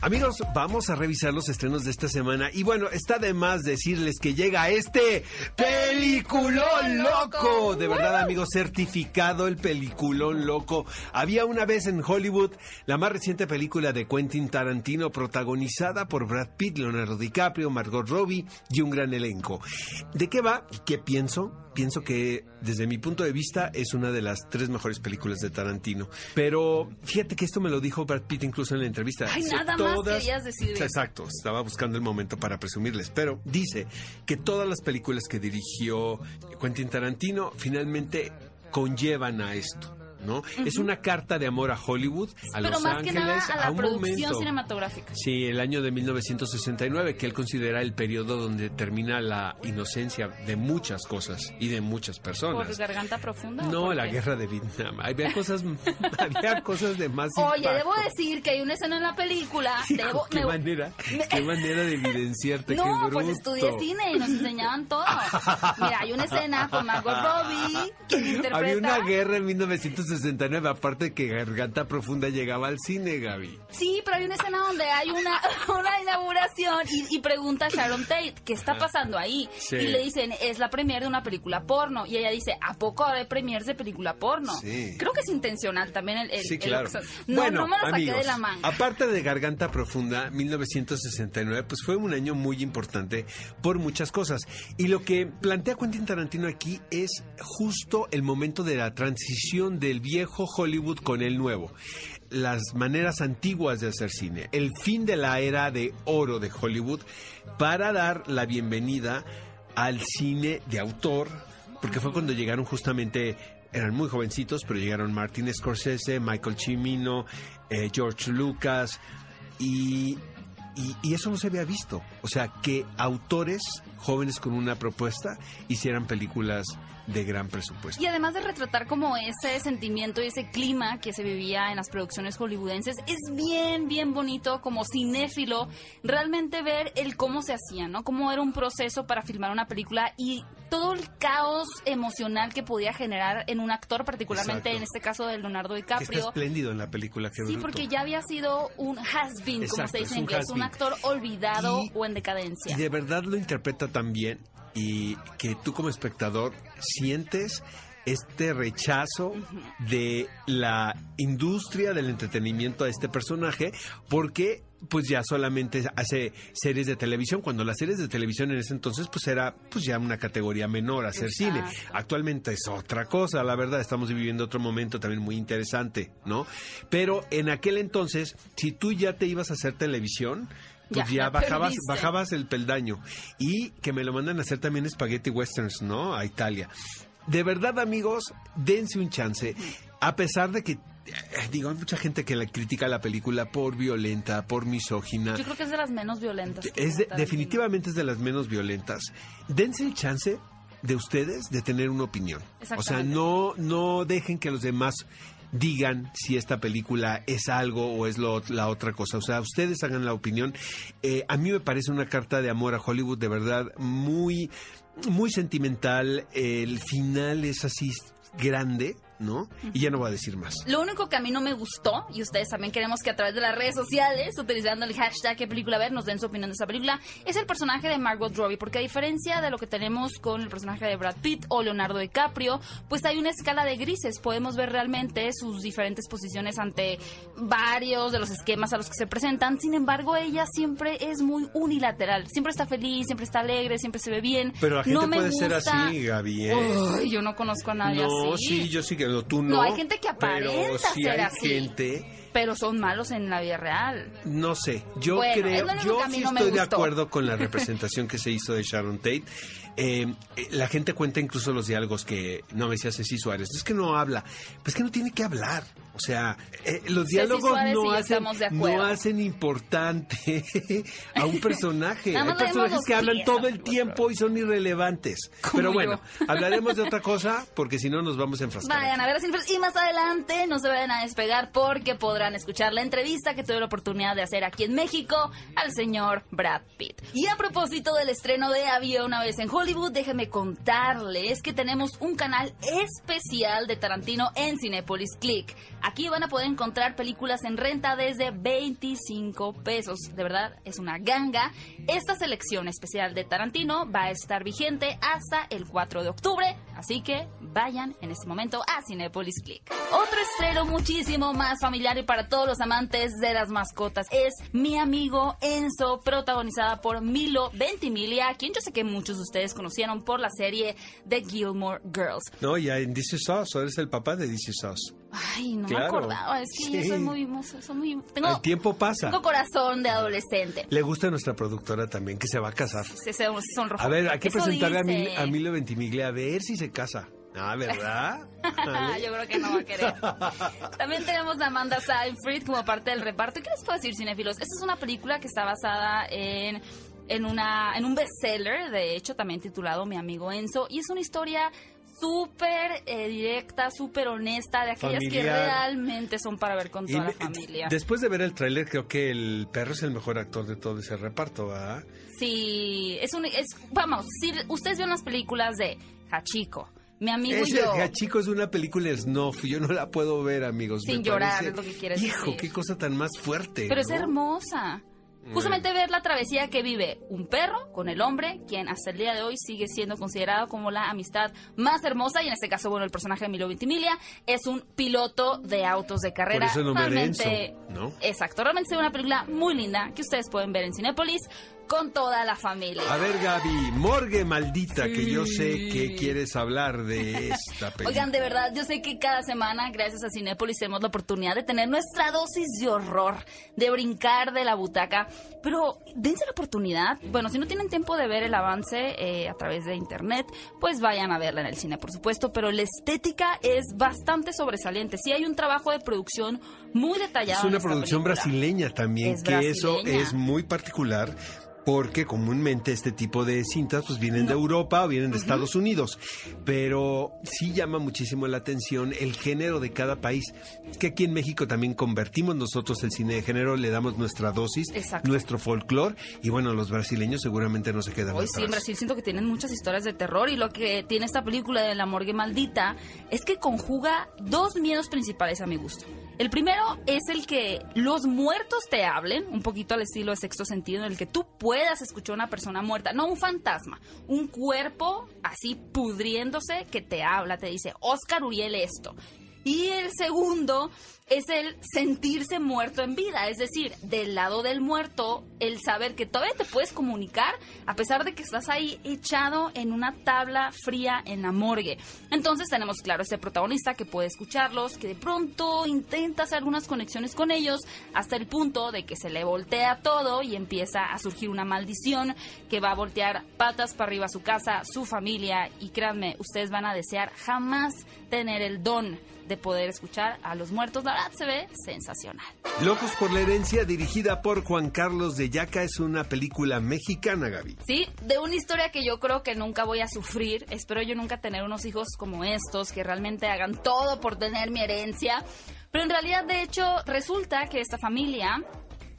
Amigos, vamos a revisar los estrenos de esta semana. Y bueno, está de más decirles que llega este peliculón loco. De verdad, amigos, certificado el peliculón loco. Había una vez en Hollywood la más reciente película de Quentin Tarantino, protagonizada por Brad Pitt, Leonardo DiCaprio, Margot Robbie y un gran elenco. ¿De qué va y qué pienso? pienso que desde mi punto de vista es una de las tres mejores películas de Tarantino. Pero fíjate que esto me lo dijo Brad Pitt incluso en la entrevista. Ay, nada más querías decir. Exacto, estaba buscando el momento para presumirles. Pero dice que todas las películas que dirigió Quentin Tarantino finalmente conllevan a esto. ¿No? Es una carta de amor a Hollywood, a Pero Los más Ángeles, que nada a la a un producción momento. cinematográfica. Sí, el año de 1969, que él considera el periodo donde termina la inocencia de muchas cosas y de muchas ¿Por personas. garganta profunda? No, por la guerra de Vietnam. Había cosas, había cosas de más Oye, impacto. debo decir que hay una escena en la película. Debo, qué me- manera, qué manera de evidenciarte, No, qué pues estudié cine y nos enseñaban todo. Mira, hay una escena con Margot Robbie, quien interpreta... Había una guerra en 1969, aparte que Garganta Profunda llegaba al cine, Gaby. Sí, pero hay una escena donde hay una, una inauguración y, y pregunta a Sharon Tate, ¿qué está pasando ahí? Sí. Y le dicen, es la premier de una película porno. Y ella dice, ¿a poco ahora hay premiers de película porno? Sí. Creo que es intencional también el... el- Sí, el- claro. no, bueno, no me saqué amigos, de la manga. aparte de Garganta Profunda, 1969, pues fue un año muy importante por muchas cosas. Y lo que plantea Quentin Tarantino aquí es justo el momento de la transición del viejo Hollywood con el nuevo. Las maneras antiguas de hacer cine, el fin de la era de oro de Hollywood para dar la bienvenida al cine de autor, porque fue cuando llegaron justamente eran muy jovencitos, pero llegaron Martin Scorsese, Michael Cimino, eh, George Lucas, y, y- y eso no se había visto. O sea, que autores jóvenes con una propuesta hicieran películas de gran presupuesto. Y además de retratar como ese sentimiento y ese clima que se vivía en las producciones hollywoodenses, es bien, bien bonito como cinéfilo realmente ver el cómo se hacía, ¿no? Cómo era un proceso para filmar una película y todo el caos emocional que podía generar en un actor, particularmente Exacto. en este caso de Leonardo Que está DiCaprio. espléndido en la película. qué Sí, bruto. porque ya había sido un has-been, como se dice en inglés, un actor olvidado Y- o en decadencia. Y de verdad lo interpreta tan bien y que tú como espectador sientes este rechazo de la industria del entretenimiento a este personaje porque pues ya solamente hace series de televisión cuando las series de televisión en ese entonces pues era pues ya una categoría menor hacer cine. Actualmente es otra cosa la verdad estamos viviendo otro momento también muy interesante no pero en aquel entonces si tú ya te ibas a hacer televisión pues Ya, bajabas, perdiste. bajabas el peldaño. Y que me lo mandan a hacer también spaghetti westerns, ¿no? A Italia. De verdad, amigos, dense un chance. A pesar de que, eh, digo, hay mucha gente que la critica la película por violenta, por misógina. Yo creo que es de las menos violentas. Es de- definitivamente es de las menos violentas. Dense el chance de ustedes de tener una opinión. O sea, no, no dejen que los demás digan si esta película es algo o es lo- la otra cosa. O sea, ustedes hagan la opinión. Eh, a mí me parece una carta de amor a Hollywood de verdad muy, muy sentimental. El final es así grande, ¿no? Y ya no voy a decir más. Lo único que a mí no me gustó, y ustedes también queremos que a través de las redes sociales, utilizando el hashtag qué película ver, nos den su opinión de esa película, es el personaje de Margot Robbie, porque a diferencia de lo que tenemos con el personaje de Brad Pitt o Leonardo DiCaprio, pues hay una escala de grises, podemos ver realmente sus diferentes posiciones ante varios de los esquemas a los que se presentan, sin embargo ella siempre es muy unilateral, siempre está feliz, siempre está alegre, siempre se ve bien. Pero la gente no me puede ser así, Gaby. ¿eh? Yo no conozco a nadie No, así. sí, yo sí que no, tú no. No, hay gente que pero aparenta sí ser hay así. gente Pero son malos en la vida real. No sé, yo Bueno, creo, yo sí no estoy de acuerdo con la representación que se hizo de Sharon Tate. Eh, eh, la gente cuenta incluso los diálogos que no me decía Ceci Suárez. Es que no habla, pues que no tiene que hablar. O sea, eh, los Ceci diálogos no hacen, no hacen importante a un personaje. Hay personajes los que hablan todo el tiempo y son irrelevantes. Pero yo. bueno, hablaremos de otra cosa porque si no nos vamos a enfrascar. Vayan a ver Sinfres y más adelante no se vayan a despegar porque podrán escuchar la entrevista que tuve la oportunidad de hacer aquí en México al señor Brad Pitt. Y a propósito del estreno de Había una vez en Hollywood, déjenme contarles que tenemos un canal especial de Tarantino en Cinepolis Click. Aquí van a poder encontrar películas en renta desde 25 pesos. De verdad, es una ganga. Esta selección especial de Tarantino va a estar vigente hasta el 4 de octubre, así que vayan en este momento a Cinepolis Click. Otro estreno muchísimo más familiar y para todos los amantes de las mascotas es Mi amigo Enzo, protagonizada por Milo Ventimiglia, quien yo sé que muchos de ustedes conocieron por la serie The Gilmore Girls. No, ya en This Is Us, eres el papá de This Is Us. Ay, no Claro. me acordaba, es que Sí. yo soy muy, soy muy- tengo, El tiempo pasa. tengo corazón de adolescente. Le gusta a nuestra productora también, que se va a casar. Se, se, se sonrojó. A ver, hay que presentarle a, dice. Mil, a Milo Ventimiglia a ver si se casa. Ah, ¿verdad? Yo creo que no va a querer. También tenemos a Amanda Seyfried como parte del reparto. ¿Y ¿Qué les puedo decir, cinéfilos? Esta es una película que está basada en, en, una, en un bestseller, de hecho, también titulado Mi amigo Enzo. Y es una historia súper eh, directa, súper honesta, de aquellas que realmente son para ver con Y toda la familia. Después de ver el tráiler, creo que el perro es el mejor actor de todo ese reparto, ¿verdad? Sí, es un... Es, vamos, si ustedes ven las películas de Hachiko, Mi amigo y Ese yo... Chico es una película snuff, yo no la puedo ver, amigos. Sin llorar, parece- es lo que quieres Hijo, decir. qué cosa tan más fuerte. Pero es hermosa. Justamente ver la travesía que vive un perro con el hombre, quien hasta el día de hoy sigue siendo considerado como la amistad más hermosa, y en este caso, bueno, el personaje de Milo Ventimiglia es un piloto de autos de carrera. Por eso de Realmente- Enzo, ¿no? Exacto, realmente es una película muy linda que ustedes pueden ver en Cinépolis con toda la familia. A ver, Gaby, Morgue Maldita, que yo sé que quieres hablar de esta película. Oigan, de verdad, yo sé que cada semana, gracias a Cinépolis, tenemos la oportunidad de tener nuestra dosis de horror, de brincar de la butaca. Pero dense la oportunidad. Bueno, si no tienen tiempo de ver el avance eh, a través de internet, pues vayan a verla en el cine, por supuesto. Pero la estética es bastante sobresaliente. Sí, hay un trabajo de producción muy detallado. Es una producción película. brasileña también, Es que eso es muy particular. Porque comúnmente este tipo de cintas pues vienen de Europa o vienen de Estados Unidos, pero sí llama muchísimo la atención el género de cada país. Es que aquí en México también convertimos nosotros el cine de género, le damos nuestra dosis, Exacto. nuestro folclore y bueno, los brasileños seguramente no se quedan Hoy sí, en. Brasil siento que tienen muchas historias de terror y lo que tiene esta película de La Morgue Maldita es que conjuga dos miedos principales a mi gusto. El primero es el que los muertos te hablen, un poquito al estilo de sexto sentido, en el que tú puedas escuchar a una persona muerta, no un fantasma, un cuerpo así pudriéndose que te habla, te dice, Oscar Uriel esto. Y el segundo es el sentirse muerto en vida, es decir, del lado del muerto, el saber que todavía te puedes comunicar a pesar de que estás ahí echado en una tabla fría en la morgue. Entonces tenemos claro este protagonista que puede escucharlos, que de pronto intenta hacer algunas conexiones con ellos hasta el punto de que se le voltea todo y empieza a surgir una maldición que va a voltear patas para arriba su casa, su familia y créanme, ustedes van a desear jamás tener el don de poder escuchar a los muertos. Verdad se ve sensacional. Locos por la herencia, dirigida por Juan Carlos de Yaca, es una película mexicana, Gaby. Sí, de una historia que yo creo que nunca voy a sufrir. Espero yo nunca tener unos hijos como estos que realmente hagan todo por tener mi herencia. Pero en realidad, de hecho, resulta que esta familia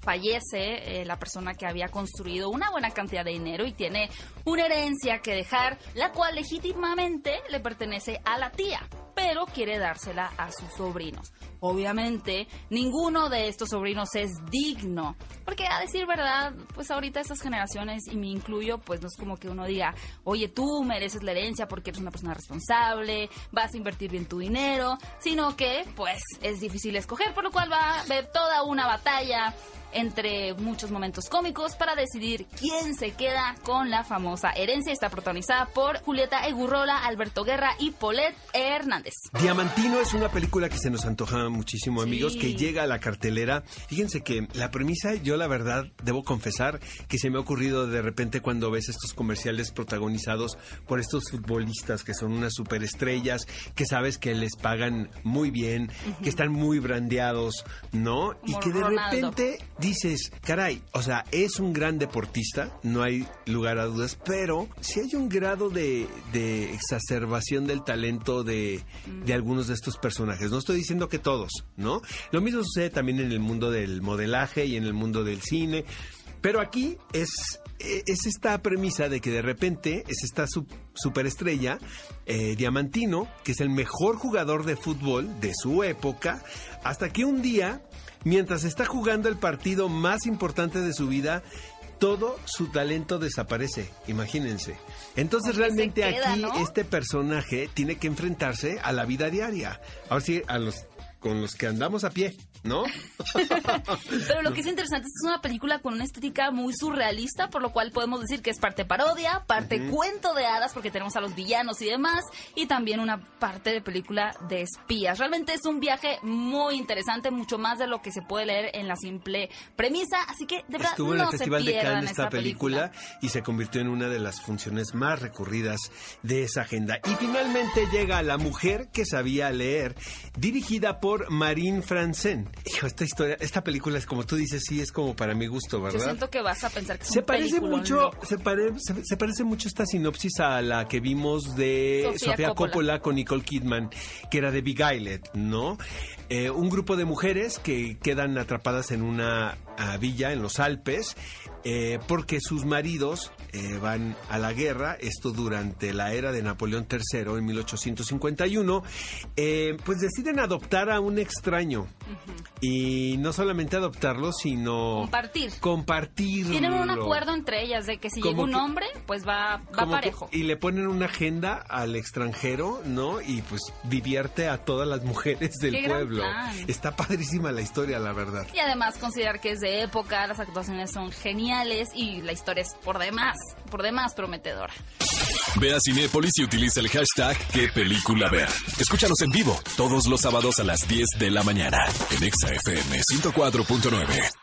fallece eh, la persona que había construido una buena cantidad de dinero y tiene una herencia que dejar, la cual legítimamente le pertenece a la tía, pero quiere dársela a sus sobrinos. Obviamente, ninguno de estos sobrinos es digno, porque a decir verdad, pues ahorita estas generaciones, y me incluyo, pues no es como que uno diga, oye, tú mereces la herencia porque eres una persona responsable, vas a invertir bien tu dinero, sino que, pues, es difícil escoger, por lo cual va a haber toda una batalla entre muchos momentos cómicos para decidir quién se queda con la famosa herencia. Está protagonizada por Julieta Egurrola, Alberto Guerra y Paulette Hernández. Diamantino es una película que se nos antoja muchísimo, Sí. amigos, que llega a la cartelera. Fíjense que la premisa, yo la verdad debo confesar que se me ha ocurrido de repente cuando ves estos comerciales protagonizados por estos futbolistas que son unas superestrellas, que sabes que les pagan muy bien, que están muy brandeados, ¿no? y que de Ronaldo. repente dices, caray, o sea, es un gran deportista, no hay lugar a dudas, pero si hay un grado de, de exacerbación del talento de, de algunos de estos personajes. No estoy diciendo que todos, ¿no? Lo mismo sucede también en el mundo del modelaje y en el mundo del cine. Pero aquí es, es esta premisa de que de repente es esta superestrella, eh, Diamantino, que es el mejor jugador de fútbol de su época, hasta que un día, mientras está jugando el partido más importante de su vida, todo su talento desaparece, imagínense. Entonces realmente aquí este personaje tiene que enfrentarse a la vida diaria. Ahora sí, a los con los que andamos a pie. ¿no? Pero lo que es interesante es que es una película con una estética muy surrealista, por lo cual podemos decir que es parte parodia, parte cuento de hadas, porque tenemos a los villanos y demás, y también una parte de película de espías. Realmente es un viaje muy interesante, mucho más de lo que se puede leer en la simple premisa, así que de verdad Estuvo en el Festival de Cannes esta película, y se convirtió en una de las funciones más recurridas de esa agenda. Y finalmente llega La mujer que sabía leer, dirigida por Marine Francén. Hijo, esta historia, esta película es como tú dices, sí, es como para mi gusto, ¿verdad? Yo siento que vas a pensar que es se parece mucho, se, se, parece mucho esta sinopsis a la que vimos de Sofía, Coppola. con Nicole Kidman, que era de Beguiled, ¿no? Eh, un grupo de mujeres que quedan atrapadas en una ah, villa en los Alpes eh, porque sus maridos eh, van a la guerra, esto durante la era de Napoleón III en 1851, eh, pues deciden adoptar a un extraño. Y no solamente adoptarlo, sino... Compartir. Compartir. Tienen un acuerdo entre ellas de que si llega un hombre, pues va, va parejo. y le ponen una agenda al extranjero, ¿no? Y pues divierte a todas las mujeres del pueblo. Está padrísima la historia, la verdad. Y además considerar que es de época, las actuaciones son geniales y la historia es por demás por demás prometedora. Ve a Cinépolis y utiliza el hashtag qué película. Escúchanos en vivo todos los sábados a las 10 de la mañana en ExaFM 104.9.